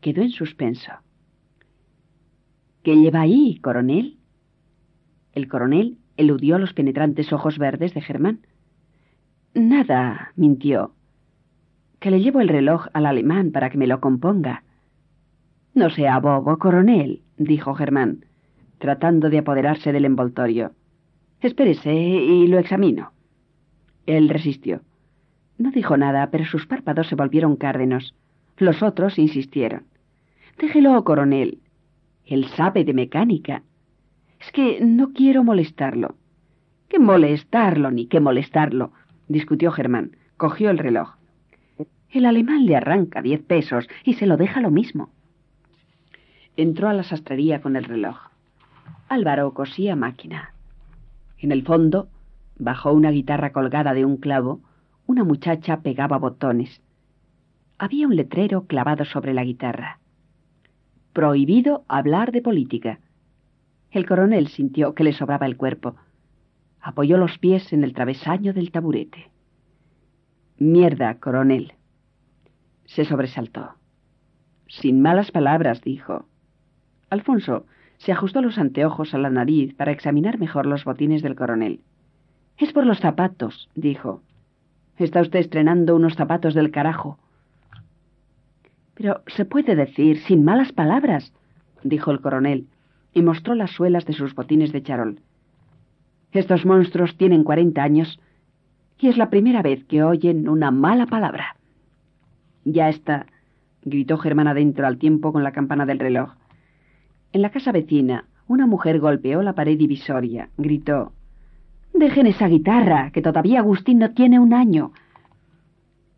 quedó en suspenso. ¿Qué lleva ahí, coronel? El coronel eludió los penetrantes ojos verdes de Germán. Nada, mintió. Que le llevo el reloj al alemán para que me lo componga. No sea bobo, coronel, dijo Germán, tratando de apoderarse del envoltorio. Espérese y lo examino. Él resistió. No dijo nada, pero sus párpados se volvieron cárdenos. Los otros insistieron. Déjelo, coronel. Él sabe de mecánica. Es que no quiero molestarlo. ¿Qué molestarlo ni qué molestarlo? discutió Germán. Cogió el reloj. El alemán le arranca diez pesos y se lo deja lo mismo. Entró a la sastrería con el reloj. Álvaro cosía máquina. En el fondo, bajo una guitarra colgada de un clavo, una muchacha pegaba botones. Había un letrero clavado sobre la guitarra. Prohibido hablar de política. El coronel sintió que le sobraba el cuerpo. Apoyó los pies en el travesaño del taburete. Mierda, coronel. Se sobresaltó. Sin malas palabras, dijo. Alfonso se ajustó los anteojos a la nariz para examinar mejor los botines del coronel. Es por los zapatos, dijo. Está usted estrenando unos zapatos del carajo. Pero se puede decir sin malas palabras, dijo el coronel, y mostró las suelas de sus botines de charol. Estos monstruos tienen cuarenta años y es la primera vez que oyen una mala palabra. Ya está, gritó Germán adentro al tiempo con la campana del reloj. En la casa vecina, una mujer golpeó la pared divisoria, gritó Dejen esa guitarra, que todavía Agustín no tiene un año.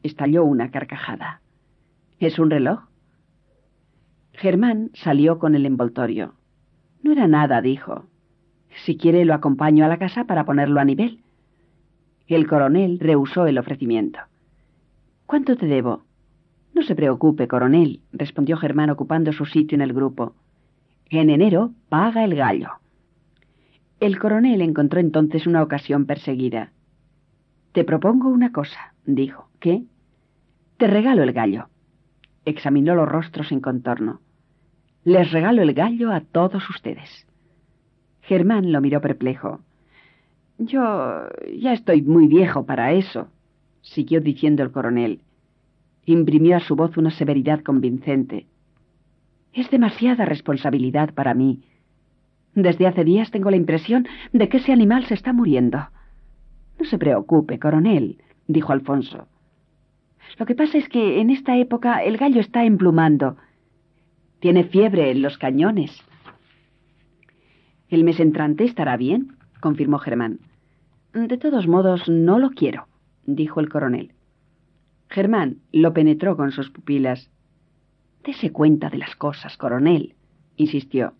Estalló una carcajada. ¿Es un reloj? Germán salió con el envoltorio. No era nada, dijo. Si quiere lo acompaño a la casa para ponerlo a nivel. El coronel rehusó el ofrecimiento. ¿Cuánto te debo? No se preocupe, coronel, respondió Germán ocupando su sitio en el grupo. En enero paga el gallo. El coronel encontró entonces una ocasión perseguida. Te propongo una cosa, dijo. ¿Qué? Te regalo el gallo. Examinó los rostros en contorno. Les regalo el gallo a todos ustedes. Germán lo miró perplejo. Yo ya estoy muy viejo para eso, siguió diciendo el coronel. Imprimió a su voz una severidad convincente. Es demasiada responsabilidad para mí. Desde hace días tengo la impresión de que ese animal se está muriendo. No se preocupe, coronel, dijo Alfonso. Lo que pasa es que en esta época el gallo está emplumando. Tiene fiebre en los cañones. El mes entrante estará bien, confirmó Germán. De todos modos, no lo quiero, dijo el coronel. Germán lo penetró con sus pupilas. Dese cuenta de las cosas, coronel, insistió.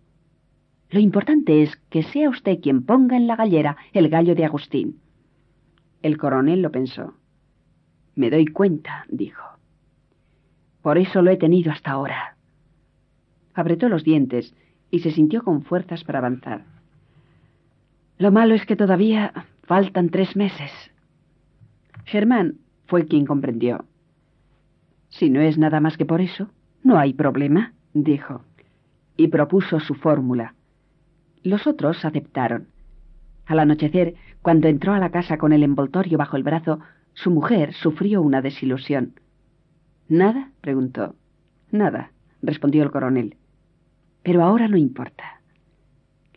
Lo importante es que sea usted quien ponga en la gallera el gallo de Agustín. El coronel lo pensó. Me doy cuenta, dijo. Por eso lo he tenido hasta ahora. Apretó los dientes y se sintió con fuerzas para avanzar. Lo malo es que todavía faltan tres meses. Germán fue quien comprendió. Si no es nada más que por eso, no hay problema, dijo, y propuso su fórmula. Los otros aceptaron. Al anochecer, cuando entró a la casa con el envoltorio bajo el brazo, su mujer sufrió una desilusión. ¿Nada? preguntó. Nada, respondió el coronel. Pero ahora no importa.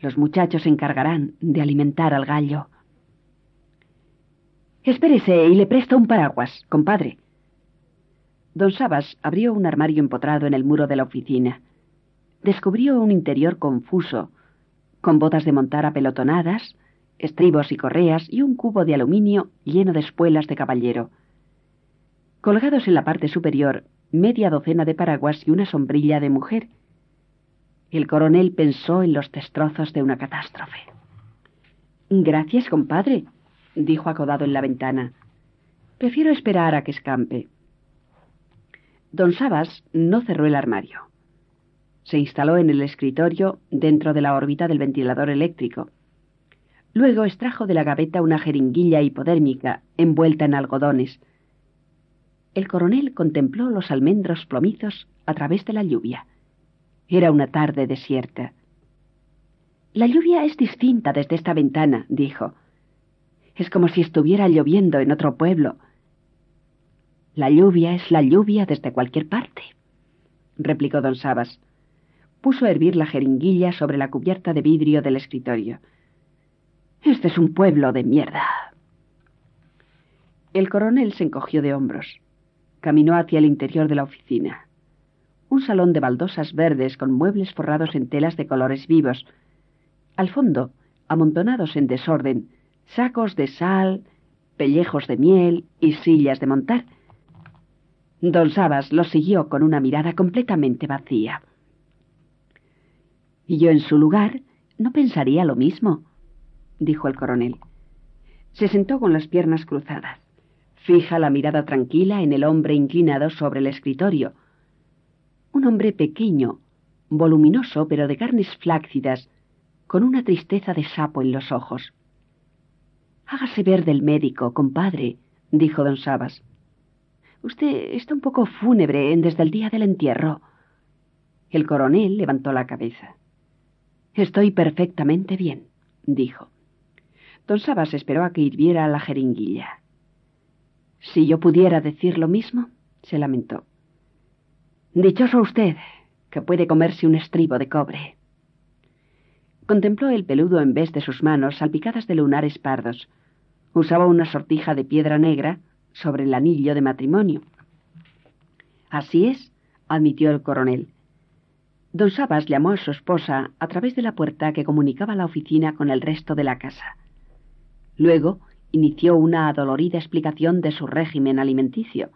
Los muchachos se encargarán de alimentar al gallo. Espérese y le presto un paraguas, compadre. Don Sabas abrió un armario empotrado en el muro de la oficina. Descubrió un interior confuso, con botas de montar apelotonadas, estribos y correas y un cubo de aluminio lleno de espuelas de caballero. Colgados en la parte superior, media docena de paraguas y una sombrilla de mujer. El coronel pensó en los destrozos de una catástrofe. Gracias, compadre, dijo acodado en la ventana. Prefiero esperar a que escampe. Don Sabas no cerró el armario. Se instaló en el escritorio dentro de la órbita del ventilador eléctrico Luego extrajo de la gaveta una jeringuilla hipodérmica envuelta en algodones. El coronel contempló los almendros plomizos a través de la lluvia. Era una tarde desierta. La lluvia es distinta desde esta ventana, dijo. Es como si estuviera lloviendo en otro pueblo. La lluvia es la lluvia desde cualquier parte, replicó don Sabas. Puso a hervir la jeringuilla sobre la cubierta de vidrio del escritorio. Este es un pueblo de mierda. El coronel se encogió de hombros. Caminó hacia el interior de la oficina. Un salón de baldosas verdes con muebles forrados en telas de colores vivos. Al fondo, amontonados en desorden, sacos de sal, pellejos de miel y sillas de montar. Don Sabas lo siguió con una mirada completamente vacía. Y yo en su lugar no pensaría lo mismo, dijo el coronel. Se sentó con las piernas cruzadas. Fija la mirada tranquila en el hombre inclinado sobre el escritorio. Un hombre pequeño, voluminoso pero de carnes flácidas, con una tristeza de sapo en los ojos. Hágase ver del médico, compadre, dijo don Sabas. Usted está un poco fúnebre desde el día del entierro. El coronel levantó la cabeza. Estoy perfectamente bien, dijo. Don Sabas esperó a que hirviera la jeringuilla. Si yo pudiera decir lo mismo, se lamentó. Dichoso usted, que puede comerse un estribo de cobre. Contempló el peludo en vez de sus manos salpicadas de lunares pardos. Usaba una sortija de piedra negra sobre el anillo de matrimonio. Así es, admitió el coronel. Don Sabas llamó a su esposa a través de la puerta que comunicaba la oficina con el resto de la casa. Luego inició una adolorida explicación de su régimen alimenticio.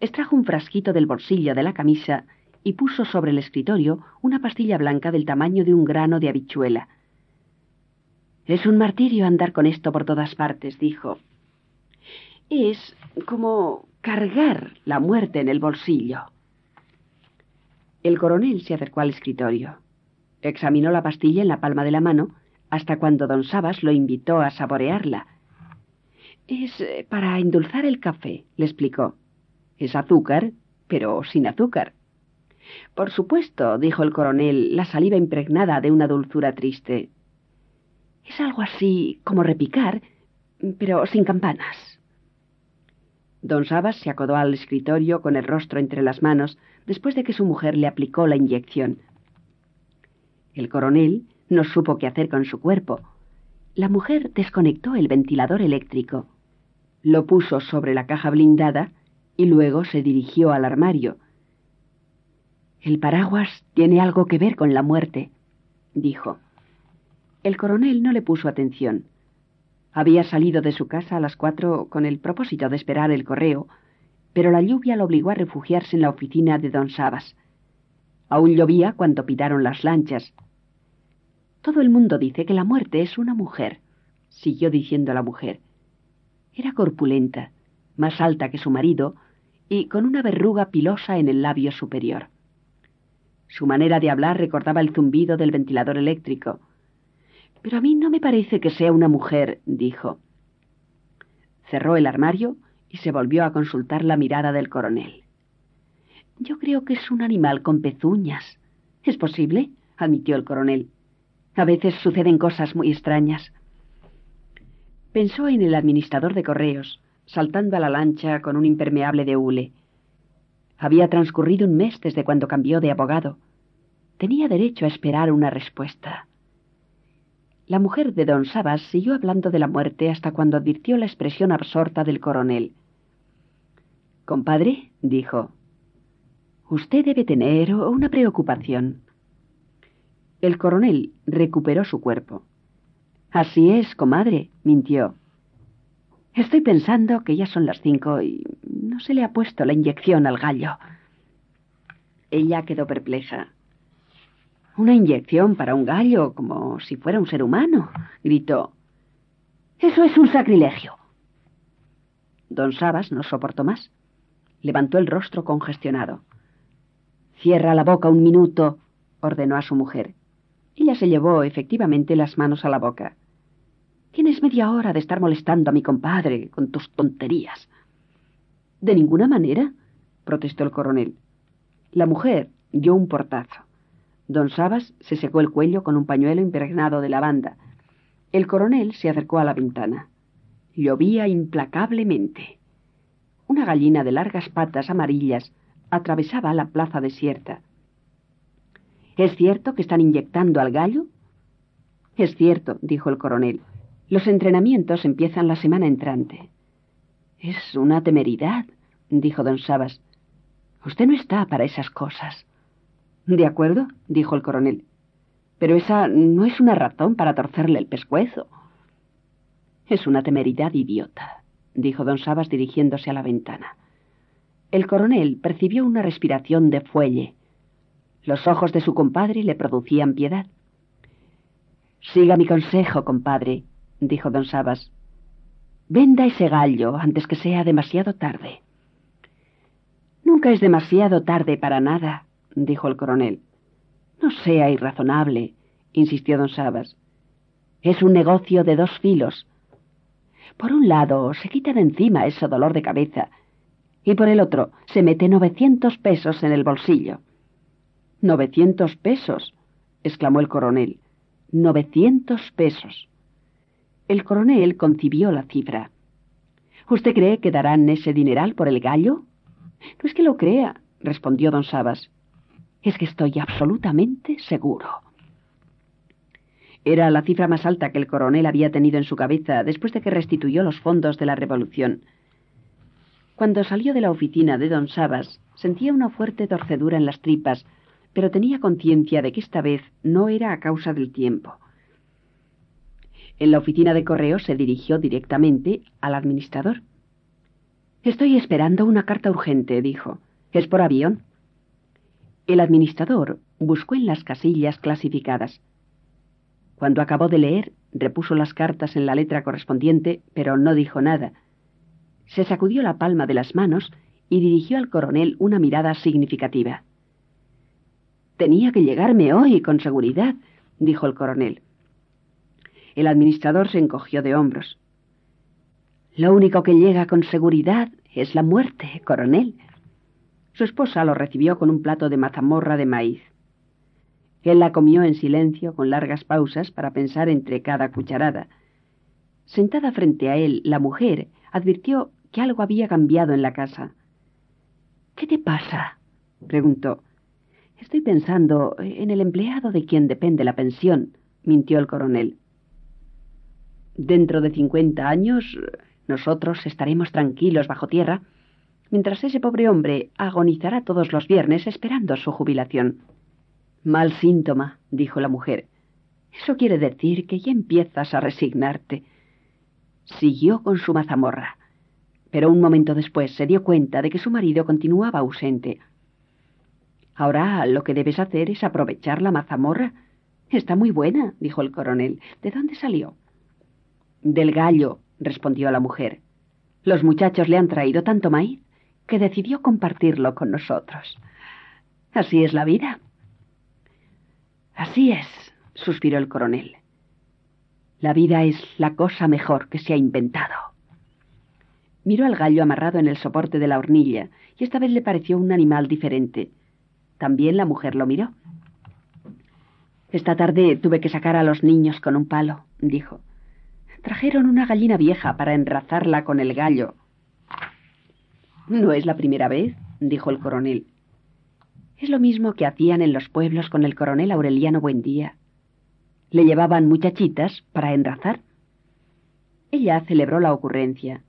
Extrajo un frasquito del bolsillo de la camisa y puso sobre el escritorio una pastilla blanca del tamaño de un grano de habichuela. Es un martirio andar con esto por todas partes, dijo. Es como cargar la muerte en el bolsillo. El coronel se acercó al escritorio. Examinó la pastilla en la palma de la mano hasta cuando don Sabas lo invitó a saborearla es eh, para endulzar el café, le explicó. Es azúcar, pero sin azúcar. Por supuesto, dijo el coronel, la saliva impregnada de una dulzura triste. Es algo así como repicar, pero sin campanas. Don Sabas se acodó al escritorio con el rostro entre las manos después de que su mujer le aplicó la inyección. El coronel no supo qué hacer con su cuerpo. La mujer desconectó el ventilador eléctrico lo puso sobre la caja blindada y luego se dirigió al armario. El paraguas tiene algo que ver con la muerte, dijo. El coronel no le puso atención. Había salido de su casa a las cuatro con el propósito de esperar el correo, pero la lluvia lo obligó a refugiarse en la oficina de don Sabas. Aún llovía cuando pitaron las lanchas. Todo el mundo dice que la muerte es una mujer, siguió diciendo la mujer. Era corpulenta, más alta que su marido, y con una verruga pilosa en el labio superior. Su manera de hablar recordaba el zumbido del ventilador eléctrico. Pero a mí no me parece que sea una mujer, dijo. Cerró el armario y se volvió a consultar la mirada del coronel. Yo creo que es un animal con pezuñas. ¿Es posible? admitió el coronel. A veces suceden cosas muy extrañas. Pensó en el administrador de correos, saltando a la lancha con un impermeable de hule. Había transcurrido un mes desde cuando cambió de abogado. Tenía derecho a esperar una respuesta. La mujer de don Sabas siguió hablando de la muerte hasta cuando advirtió la expresión absorta del coronel. Compadre, dijo, usted debe tener una preocupación. El coronel recuperó su cuerpo. Así es, comadre, mintió. Estoy pensando que ya son las cinco y no se le ha puesto la inyección al gallo. Ella quedó perpleja. Una inyección para un gallo, como si fuera un ser humano, gritó. Eso es un sacrilegio. Don Sabas no soportó más. Levantó el rostro congestionado. Cierra la boca un minuto, ordenó a su mujer. Ella se llevó efectivamente las manos a la boca. Tienes media hora de estar molestando a mi compadre con tus tonterías. De ninguna manera, protestó el coronel. La mujer dio un portazo. Don Sabas se secó el cuello con un pañuelo impregnado de lavanda. El coronel se acercó a la ventana. Llovía implacablemente. Una gallina de largas patas amarillas atravesaba la plaza desierta. ¿Es cierto que están inyectando al gallo? Es cierto, dijo el coronel. Los entrenamientos empiezan la semana entrante. Es una temeridad, dijo don Sabas. Usted no está para esas cosas. De acuerdo, dijo el coronel. Pero esa no es una razón para torcerle el pescuezo. Es una temeridad idiota, dijo don Sabas dirigiéndose a la ventana. El coronel percibió una respiración de fuelle. Los ojos de su compadre le producían piedad. Siga mi consejo, compadre, dijo don Sabas. Venda ese gallo antes que sea demasiado tarde. Nunca es demasiado tarde para nada, dijo el coronel. No sea irrazonable, insistió don Sabas. Es un negocio de dos filos. Por un lado, se quita de encima ese dolor de cabeza, y por el otro, se mete novecientos pesos en el bolsillo. Novecientos pesos, exclamó el coronel. Novecientos pesos. El coronel concibió la cifra. ¿Usted cree que darán ese dineral por el gallo? No es que lo crea, respondió don Sabas. Es que estoy absolutamente seguro. Era la cifra más alta que el coronel había tenido en su cabeza después de que restituyó los fondos de la revolución. Cuando salió de la oficina de don Sabas, sentía una fuerte torcedura en las tripas, pero tenía conciencia de que esta vez no era a causa del tiempo. En la oficina de correo se dirigió directamente al administrador. Estoy esperando una carta urgente, dijo. ¿Es por avión? El administrador buscó en las casillas clasificadas. Cuando acabó de leer, repuso las cartas en la letra correspondiente, pero no dijo nada. Se sacudió la palma de las manos y dirigió al coronel una mirada significativa. Tenía que llegarme hoy, con seguridad, dijo el coronel. El administrador se encogió de hombros. Lo único que llega con seguridad es la muerte, coronel. Su esposa lo recibió con un plato de mazamorra de maíz. Él la comió en silencio, con largas pausas para pensar entre cada cucharada. Sentada frente a él, la mujer advirtió que algo había cambiado en la casa. ¿Qué te pasa? preguntó. Estoy pensando en el empleado de quien depende la pensión, mintió el coronel. Dentro de cincuenta años nosotros estaremos tranquilos bajo tierra, mientras ese pobre hombre agonizará todos los viernes esperando su jubilación. Mal síntoma, dijo la mujer. Eso quiere decir que ya empiezas a resignarte. Siguió con su mazamorra, pero un momento después se dio cuenta de que su marido continuaba ausente. Ahora lo que debes hacer es aprovechar la mazamorra. Está muy buena, dijo el coronel. ¿De dónde salió? Del gallo, respondió la mujer. Los muchachos le han traído tanto maíz que decidió compartirlo con nosotros. Así es la vida. Así es, suspiró el coronel. La vida es la cosa mejor que se ha inventado. Miró al gallo amarrado en el soporte de la hornilla, y esta vez le pareció un animal diferente. También la mujer lo miró. Esta tarde tuve que sacar a los niños con un palo, dijo. Trajeron una gallina vieja para enrazarla con el gallo. No es la primera vez, dijo el coronel. Es lo mismo que hacían en los pueblos con el coronel Aureliano Buendía. Le llevaban muchachitas para enrazar. Ella celebró la ocurrencia.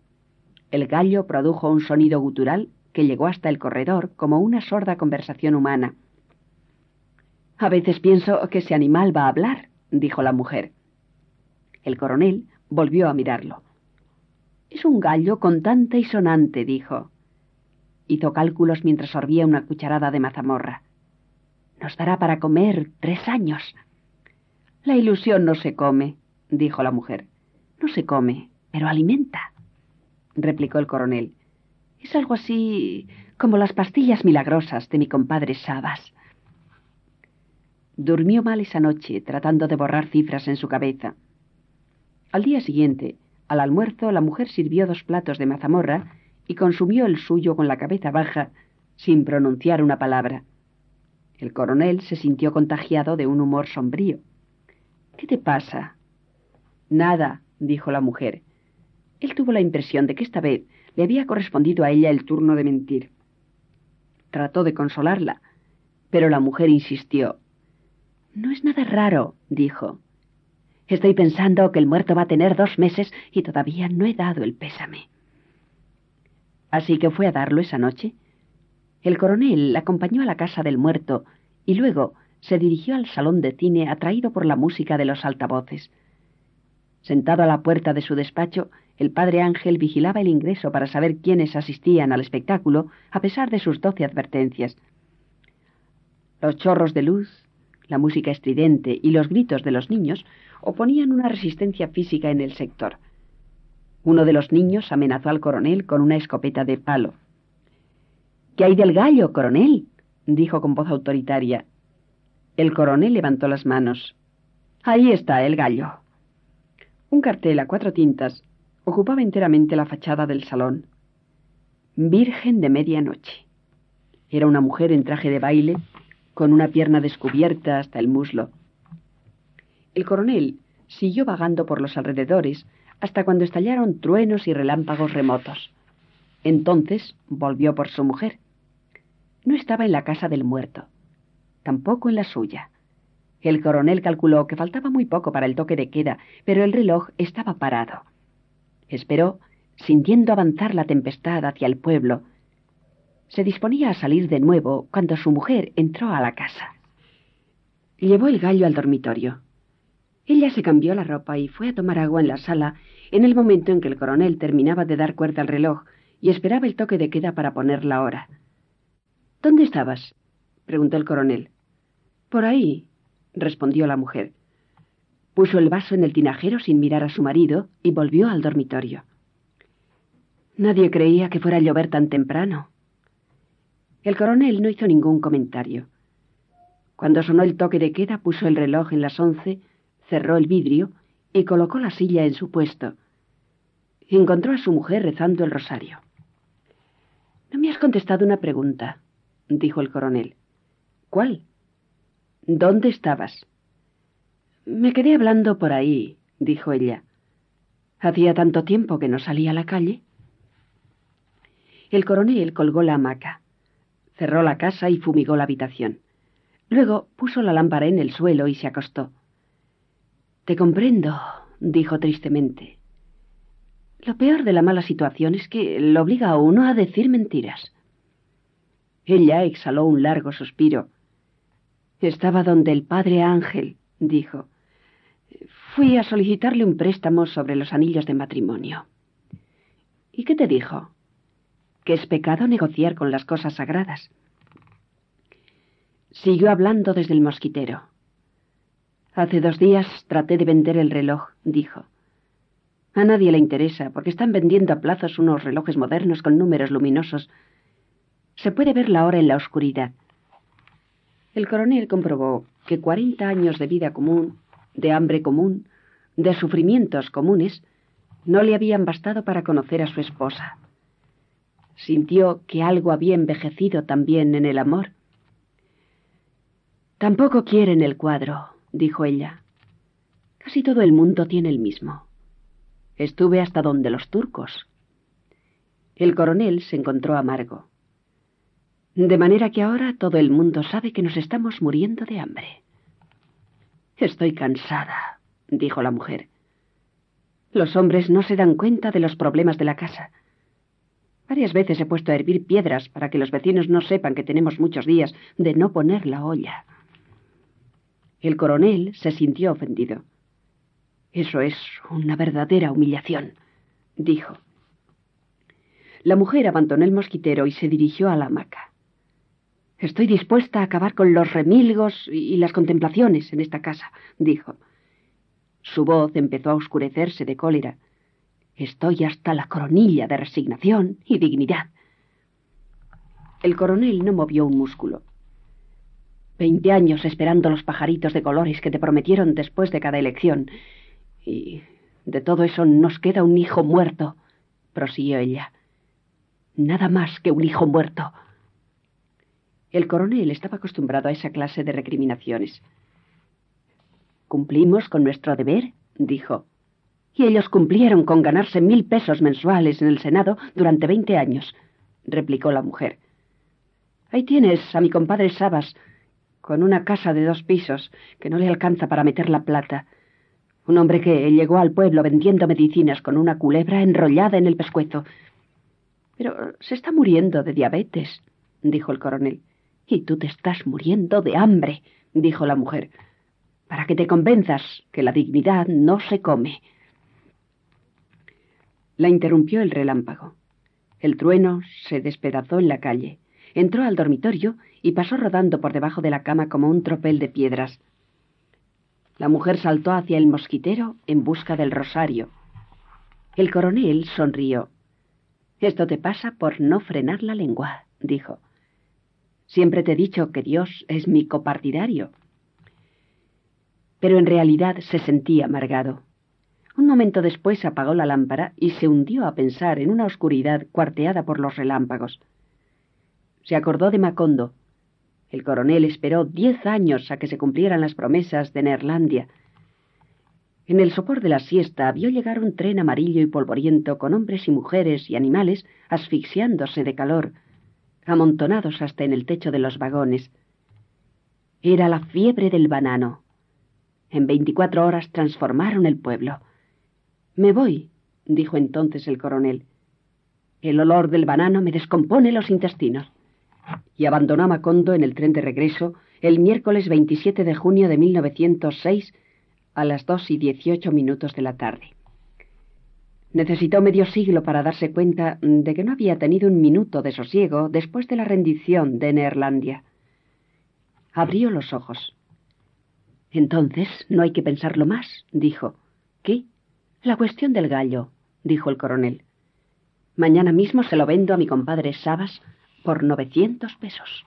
El gallo produjo un sonido gutural que llegó hasta el corredor como una sorda conversación humana. A veces pienso que ese animal va a hablar, dijo la mujer. El coronel Volvió a mirarlo. Es un gallo contante y sonante, dijo. Hizo cálculos mientras sorbía una cucharada de mazamorra. Nos dará para comer tres años. La ilusión no se come, dijo la mujer. No se come, pero alimenta, replicó el coronel. Es algo así como las pastillas milagrosas de mi compadre Sabas. Durmió mal esa noche, tratando de borrar cifras en su cabeza. Al día siguiente, al almuerzo, la mujer sirvió dos platos de mazamorra y consumió el suyo con la cabeza baja, sin pronunciar una palabra. El coronel se sintió contagiado de un humor sombrío. ¿Qué te pasa? Nada, dijo la mujer. Él tuvo la impresión de que esta vez le había correspondido a ella el turno de mentir. Trató de consolarla, pero la mujer insistió. No es nada raro, dijo. Estoy pensando que el muerto va a tener dos meses y todavía no he dado el pésame. Así que fue a darlo esa noche. El coronel la acompañó a la casa del muerto y luego se dirigió al salón de cine atraído por la música de los altavoces. Sentado a la puerta de su despacho, el padre Ángel vigilaba el ingreso para saber quiénes asistían al espectáculo, a pesar de sus doce advertencias. Los chorros de luz, la música estridente y los gritos de los niños oponían una resistencia física en el sector. Uno de los niños amenazó al coronel con una escopeta de palo. ¿Qué hay del gallo, coronel? dijo con voz autoritaria. El coronel levantó las manos. Ahí está el gallo. Un cartel a cuatro tintas ocupaba enteramente la fachada del salón. Virgen de medianoche. Era una mujer en traje de baile, con una pierna descubierta hasta el muslo. El coronel siguió vagando por los alrededores hasta cuando estallaron truenos y relámpagos remotos. Entonces volvió por su mujer. No estaba en la casa del muerto, tampoco en la suya. El coronel calculó que faltaba muy poco para el toque de queda, pero el reloj estaba parado. Esperó, sintiendo avanzar la tempestad hacia el pueblo. Se disponía a salir de nuevo cuando su mujer entró a la casa. Llevó el gallo al dormitorio. Ella se cambió la ropa y fue a tomar agua en la sala en el momento en que el coronel terminaba de dar cuerda al reloj y esperaba el toque de queda para poner la hora. ¿Dónde estabas? preguntó el coronel. Por ahí, respondió la mujer. Puso el vaso en el tinajero sin mirar a su marido y volvió al dormitorio. Nadie creía que fuera a llover tan temprano. El coronel no hizo ningún comentario. Cuando sonó el toque de queda, puso el reloj en las once, cerró el vidrio y colocó la silla en su puesto. Encontró a su mujer rezando el rosario. No me has contestado una pregunta, dijo el coronel. ¿Cuál? ¿Dónde estabas? Me quedé hablando por ahí, dijo ella. Hacía tanto tiempo que no salía a la calle. El coronel colgó la hamaca, cerró la casa y fumigó la habitación. Luego puso la lámpara en el suelo y se acostó. Te comprendo, dijo tristemente. Lo peor de la mala situación es que lo obliga a uno a decir mentiras. Ella exhaló un largo suspiro. Estaba donde el padre Ángel, dijo. Fui a solicitarle un préstamo sobre los anillos de matrimonio. ¿Y qué te dijo? Que es pecado negociar con las cosas sagradas. Siguió hablando desde el mosquitero. Hace dos días traté de vender el reloj, dijo. A nadie le interesa, porque están vendiendo a plazos unos relojes modernos con números luminosos. Se puede ver la hora en la oscuridad. El coronel comprobó que cuarenta años de vida común, de hambre común, de sufrimientos comunes, no le habían bastado para conocer a su esposa. Sintió que algo había envejecido también en el amor. Tampoco quieren el cuadro, dijo ella. Casi todo el mundo tiene el mismo. Estuve hasta donde los turcos. El coronel se encontró amargo. De manera que ahora todo el mundo sabe que nos estamos muriendo de hambre. Estoy cansada, dijo la mujer. Los hombres no se dan cuenta de los problemas de la casa. Varias veces he puesto a hervir piedras para que los vecinos no sepan que tenemos muchos días de no poner la olla. El coronel se sintió ofendido. Eso es una verdadera humillación, dijo. La mujer abandonó el mosquitero y se dirigió a la hamaca. Estoy dispuesta a acabar con los remilgos y las contemplaciones en esta casa, dijo. Su voz empezó a oscurecerse de cólera. Estoy hasta la coronilla de resignación y dignidad. El coronel no movió un músculo. Veinte años esperando los pajaritos de colores que te prometieron después de cada elección. Y de todo eso nos queda un hijo muerto, prosiguió ella. Nada más que un hijo muerto. El coronel estaba acostumbrado a esa clase de recriminaciones. Cumplimos con nuestro deber, dijo. Y ellos cumplieron con ganarse mil pesos mensuales en el Senado durante veinte años, replicó la mujer. Ahí tienes a mi compadre Sabas, con una casa de dos pisos que no le alcanza para meter la plata. Un hombre que llegó al pueblo vendiendo medicinas con una culebra enrollada en el pescuezo. Pero se está muriendo de diabetes, dijo el coronel. Y tú te estás muriendo de hambre, dijo la mujer, para que te convenzas que la dignidad no se come. La interrumpió el relámpago. El trueno se despedazó en la calle, entró al dormitorio y pasó rodando por debajo de la cama como un tropel de piedras. La mujer saltó hacia el mosquitero en busca del rosario. El coronel sonrió. Esto te pasa por no frenar la lengua, dijo. Siempre te he dicho que Dios es mi copartidario. Pero en realidad se sentía amargado. Un momento después apagó la lámpara y se hundió a pensar en una oscuridad cuarteada por los relámpagos. Se acordó de Macondo, el coronel esperó diez años a que se cumplieran las promesas de Neerlandia. En el sopor de la siesta vio llegar un tren amarillo y polvoriento con hombres y mujeres y animales asfixiándose de calor, amontonados hasta en el techo de los vagones. Era la fiebre del banano. En veinticuatro horas transformaron el pueblo. Me voy, dijo entonces el coronel. El olor del banano me descompone los intestinos y abandonó Macondo en el tren de regreso el miércoles 27 de junio de 1906 a las dos y dieciocho minutos de la tarde. Necesitó medio siglo para darse cuenta de que no había tenido un minuto de sosiego después de la rendición de Neerlandia. Abrió los ojos. Entonces no hay que pensarlo más, dijo. ¿Qué? La cuestión del gallo, dijo el coronel. Mañana mismo se lo vendo a mi compadre Sabas por novecientos pesos.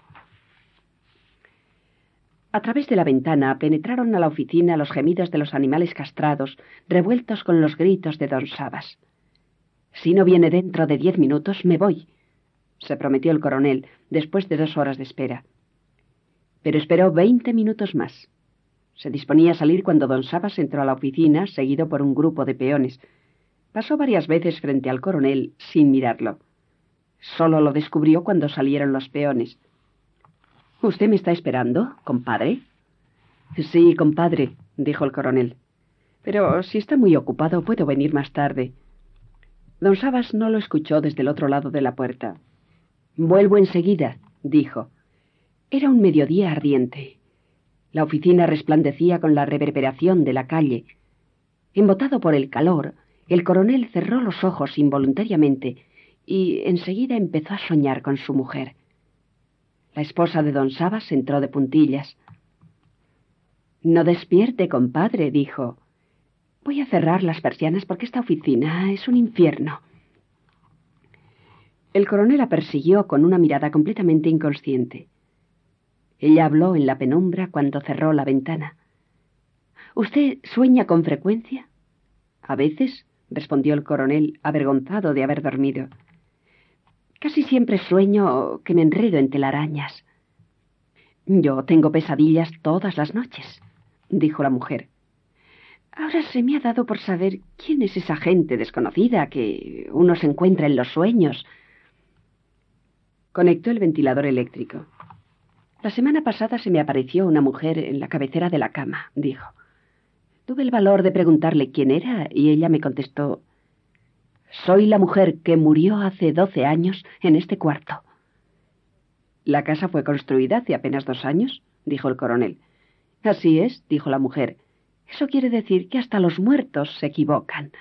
A través de la ventana penetraron a la oficina los gemidos de los animales castrados, revueltos con los gritos de don Sabas. Si no viene dentro de diez minutos, me voy, se prometió el coronel, después de dos horas de espera. Pero esperó veinte minutos más. Se disponía a salir cuando don Sabas entró a la oficina, seguido por un grupo de peones. Pasó varias veces frente al coronel sin mirarlo. Solo lo descubrió cuando salieron los peones. ¿Usted me está esperando, compadre? Sí, compadre, dijo el coronel. Pero si está muy ocupado, puedo venir más tarde. Don Sabas no lo escuchó desde el otro lado de la puerta. Vuelvo enseguida, dijo. Era un mediodía ardiente. La oficina resplandecía con la reverberación de la calle. Embotado por el calor, el coronel cerró los ojos involuntariamente y enseguida empezó a soñar con su mujer. La esposa de don Sabas entró de puntillas. No despierte, compadre, dijo. Voy a cerrar las persianas porque esta oficina es un infierno. El coronel la persiguió con una mirada completamente inconsciente. Ella habló en la penumbra cuando cerró la ventana. ¿Usted sueña con frecuencia? A veces, respondió el coronel, avergonzado de haber dormido. Casi siempre sueño que me enredo en telarañas. Yo tengo pesadillas todas las noches, dijo la mujer. Ahora se me ha dado por saber quién es esa gente desconocida que uno se encuentra en los sueños. Conectó el ventilador eléctrico. La semana pasada se me apareció una mujer en la cabecera de la cama, dijo. Tuve el valor de preguntarle quién era y ella me contestó soy la mujer que murió hace doce años en este cuarto. La casa fue construida hace apenas dos años, dijo el coronel. Así es, dijo la mujer. Eso quiere decir que hasta los muertos se equivocan.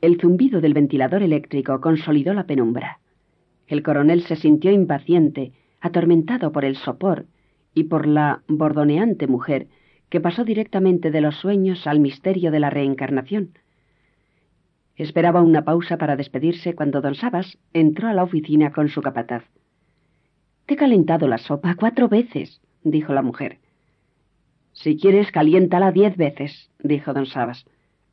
El zumbido del ventilador eléctrico consolidó la penumbra. El coronel se sintió impaciente, atormentado por el sopor y por la bordoneante mujer que pasó directamente de los sueños al misterio de la reencarnación. Esperaba una pausa para despedirse cuando don Sabas entró a la oficina con su capataz. Te he calentado la sopa cuatro veces, dijo la mujer. Si quieres, caliéntala diez veces, dijo don Sabas.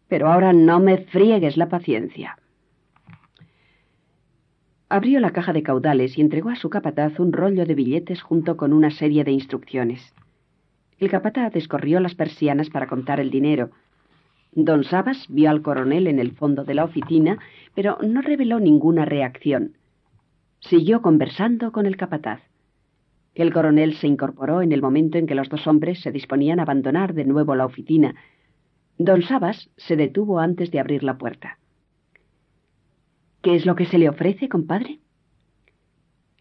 Pero ahora no me friegues la paciencia. abrió la caja de caudales y entregó a su capataz un rollo de billetes junto con una serie de instrucciones. El capataz descorrió las persianas para contar el dinero. Don Sabas vio al coronel en el fondo de la oficina, pero no reveló ninguna reacción. Siguió conversando con el capataz. El coronel se incorporó en el momento en que los dos hombres se disponían a abandonar de nuevo la oficina. Don Sabas se detuvo antes de abrir la puerta. ¿Qué es lo que se le ofrece, compadre?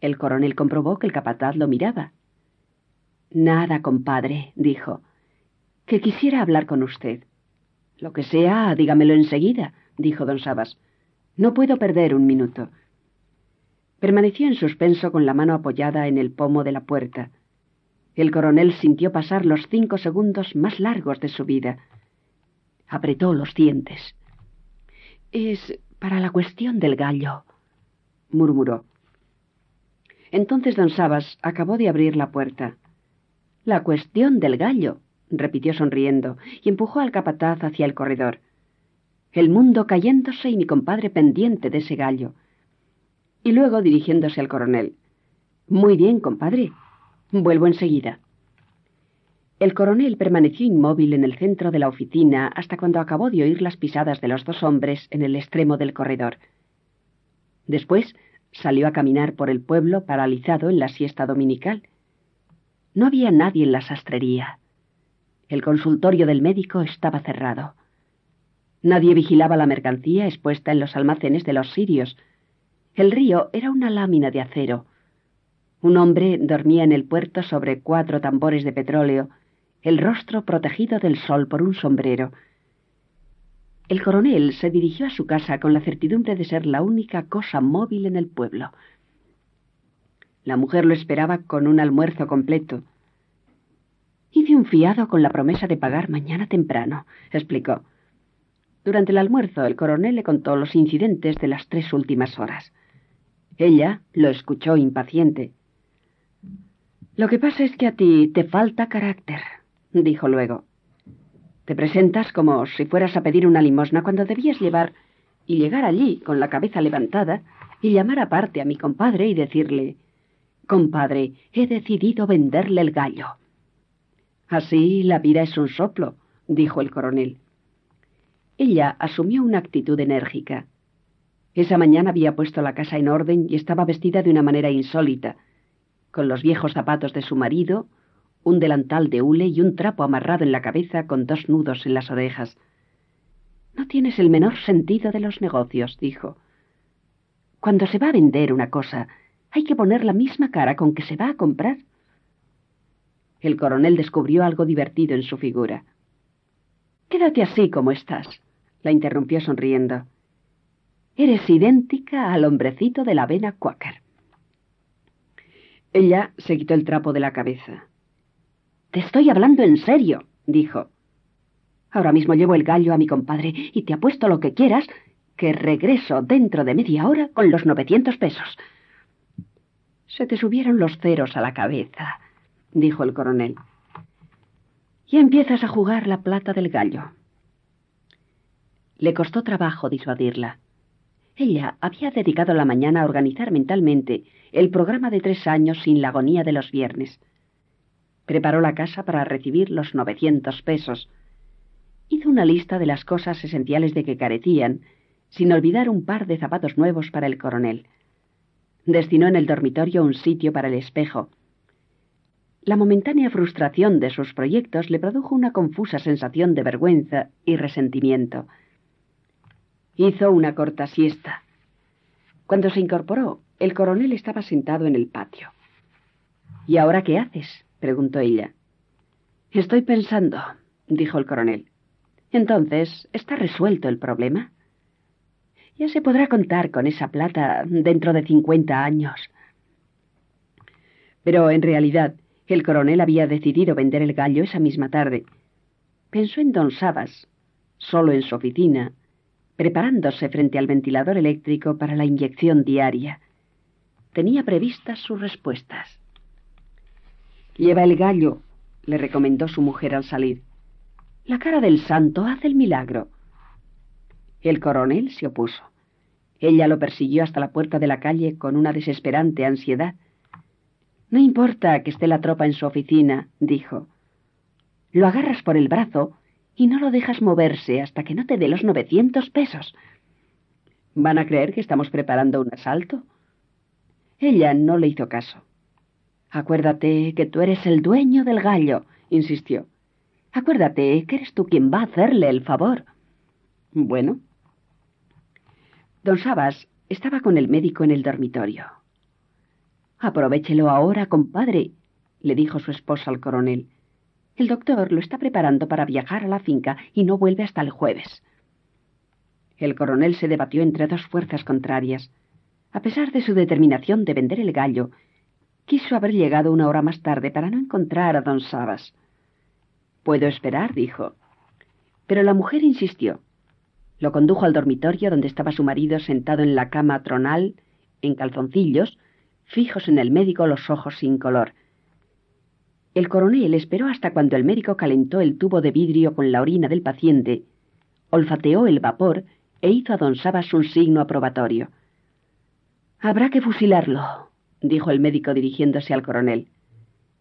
El coronel comprobó que el capataz lo miraba. Nada, compadre, dijo. Que quisiera hablar con usted. Lo que sea, dígamelo enseguida, dijo don Sabas. No puedo perder un minuto. Permaneció en suspenso con la mano apoyada en el pomo de la puerta. El coronel sintió pasar los cinco segundos más largos de su vida. Apretó los dientes. Es para la cuestión del gallo, murmuró. Entonces don Sabas acabó de abrir la puerta. La cuestión del gallo, repitió sonriendo, y empujó al capataz hacia el corredor. El mundo cayéndose y mi compadre pendiente de ese gallo y luego dirigiéndose al coronel. Muy bien, compadre. Vuelvo enseguida. El coronel permaneció inmóvil en el centro de la oficina hasta cuando acabó de oír las pisadas de los dos hombres en el extremo del corredor. Después salió a caminar por el pueblo paralizado en la siesta dominical. No había nadie en la sastrería. El consultorio del médico estaba cerrado. Nadie vigilaba la mercancía expuesta en los almacenes de los sirios, el río era una lámina de acero. Un hombre dormía en el puerto sobre cuatro tambores de petróleo, el rostro protegido del sol por un sombrero. El coronel se dirigió a su casa con la certidumbre de ser la única cosa móvil en el pueblo. La mujer lo esperaba con un almuerzo completo. Hice un fiado con la promesa de pagar mañana temprano, explicó. Durante el almuerzo el coronel le contó los incidentes de las tres últimas horas. Ella lo escuchó impaciente. Lo que pasa es que a ti te falta carácter, dijo luego. Te presentas como si fueras a pedir una limosna cuando debías llevar y llegar allí con la cabeza levantada y llamar aparte a mi compadre y decirle Compadre, he decidido venderle el gallo. Así la vida es un soplo, dijo el coronel. Ella asumió una actitud enérgica. Esa mañana había puesto la casa en orden y estaba vestida de una manera insólita, con los viejos zapatos de su marido, un delantal de hule y un trapo amarrado en la cabeza con dos nudos en las orejas. No tienes el menor sentido de los negocios, dijo. Cuando se va a vender una cosa, hay que poner la misma cara con que se va a comprar. El coronel descubrió algo divertido en su figura. Quédate así como estás, la interrumpió sonriendo. Eres idéntica al hombrecito de la vena Quaker. Ella se quitó el trapo de la cabeza. Te estoy hablando en serio, dijo. Ahora mismo llevo el gallo a mi compadre y te apuesto lo que quieras que regreso dentro de media hora con los novecientos pesos. Se te subieron los ceros a la cabeza, dijo el coronel. Y empiezas a jugar la plata del gallo. Le costó trabajo disuadirla. Ella había dedicado la mañana a organizar mentalmente el programa de tres años sin la agonía de los viernes. Preparó la casa para recibir los novecientos pesos. Hizo una lista de las cosas esenciales de que carecían, sin olvidar un par de zapatos nuevos para el coronel. Destinó en el dormitorio un sitio para el espejo. La momentánea frustración de sus proyectos le produjo una confusa sensación de vergüenza y resentimiento. Hizo una corta siesta. Cuando se incorporó, el coronel estaba sentado en el patio. ¿Y ahora qué haces? preguntó ella. Estoy pensando, dijo el coronel. Entonces, ¿está resuelto el problema? Ya se podrá contar con esa plata dentro de cincuenta años. Pero en realidad, el coronel había decidido vender el gallo esa misma tarde. Pensó en don Sabas, solo en su oficina, preparándose frente al ventilador eléctrico para la inyección diaria. Tenía previstas sus respuestas. Lleva el gallo, le recomendó su mujer al salir. La cara del santo hace el milagro. El coronel se opuso. Ella lo persiguió hasta la puerta de la calle con una desesperante ansiedad. No importa que esté la tropa en su oficina, dijo. Lo agarras por el brazo y no lo dejas moverse hasta que no te dé los novecientos pesos. ¿Van a creer que estamos preparando un asalto? Ella no le hizo caso. Acuérdate que tú eres el dueño del gallo, insistió. Acuérdate que eres tú quien va a hacerle el favor. Bueno. Don Sabas estaba con el médico en el dormitorio. Aprovechelo ahora, compadre, le dijo su esposa al coronel. El doctor lo está preparando para viajar a la finca y no vuelve hasta el jueves. El coronel se debatió entre dos fuerzas contrarias. A pesar de su determinación de vender el gallo, quiso haber llegado una hora más tarde para no encontrar a don Sabas. Puedo esperar, dijo. Pero la mujer insistió. Lo condujo al dormitorio donde estaba su marido sentado en la cama tronal, en calzoncillos, fijos en el médico los ojos sin color. El coronel esperó hasta cuando el médico calentó el tubo de vidrio con la orina del paciente, olfateó el vapor e hizo a don Sabas un signo aprobatorio. Habrá que fusilarlo, dijo el médico dirigiéndose al coronel.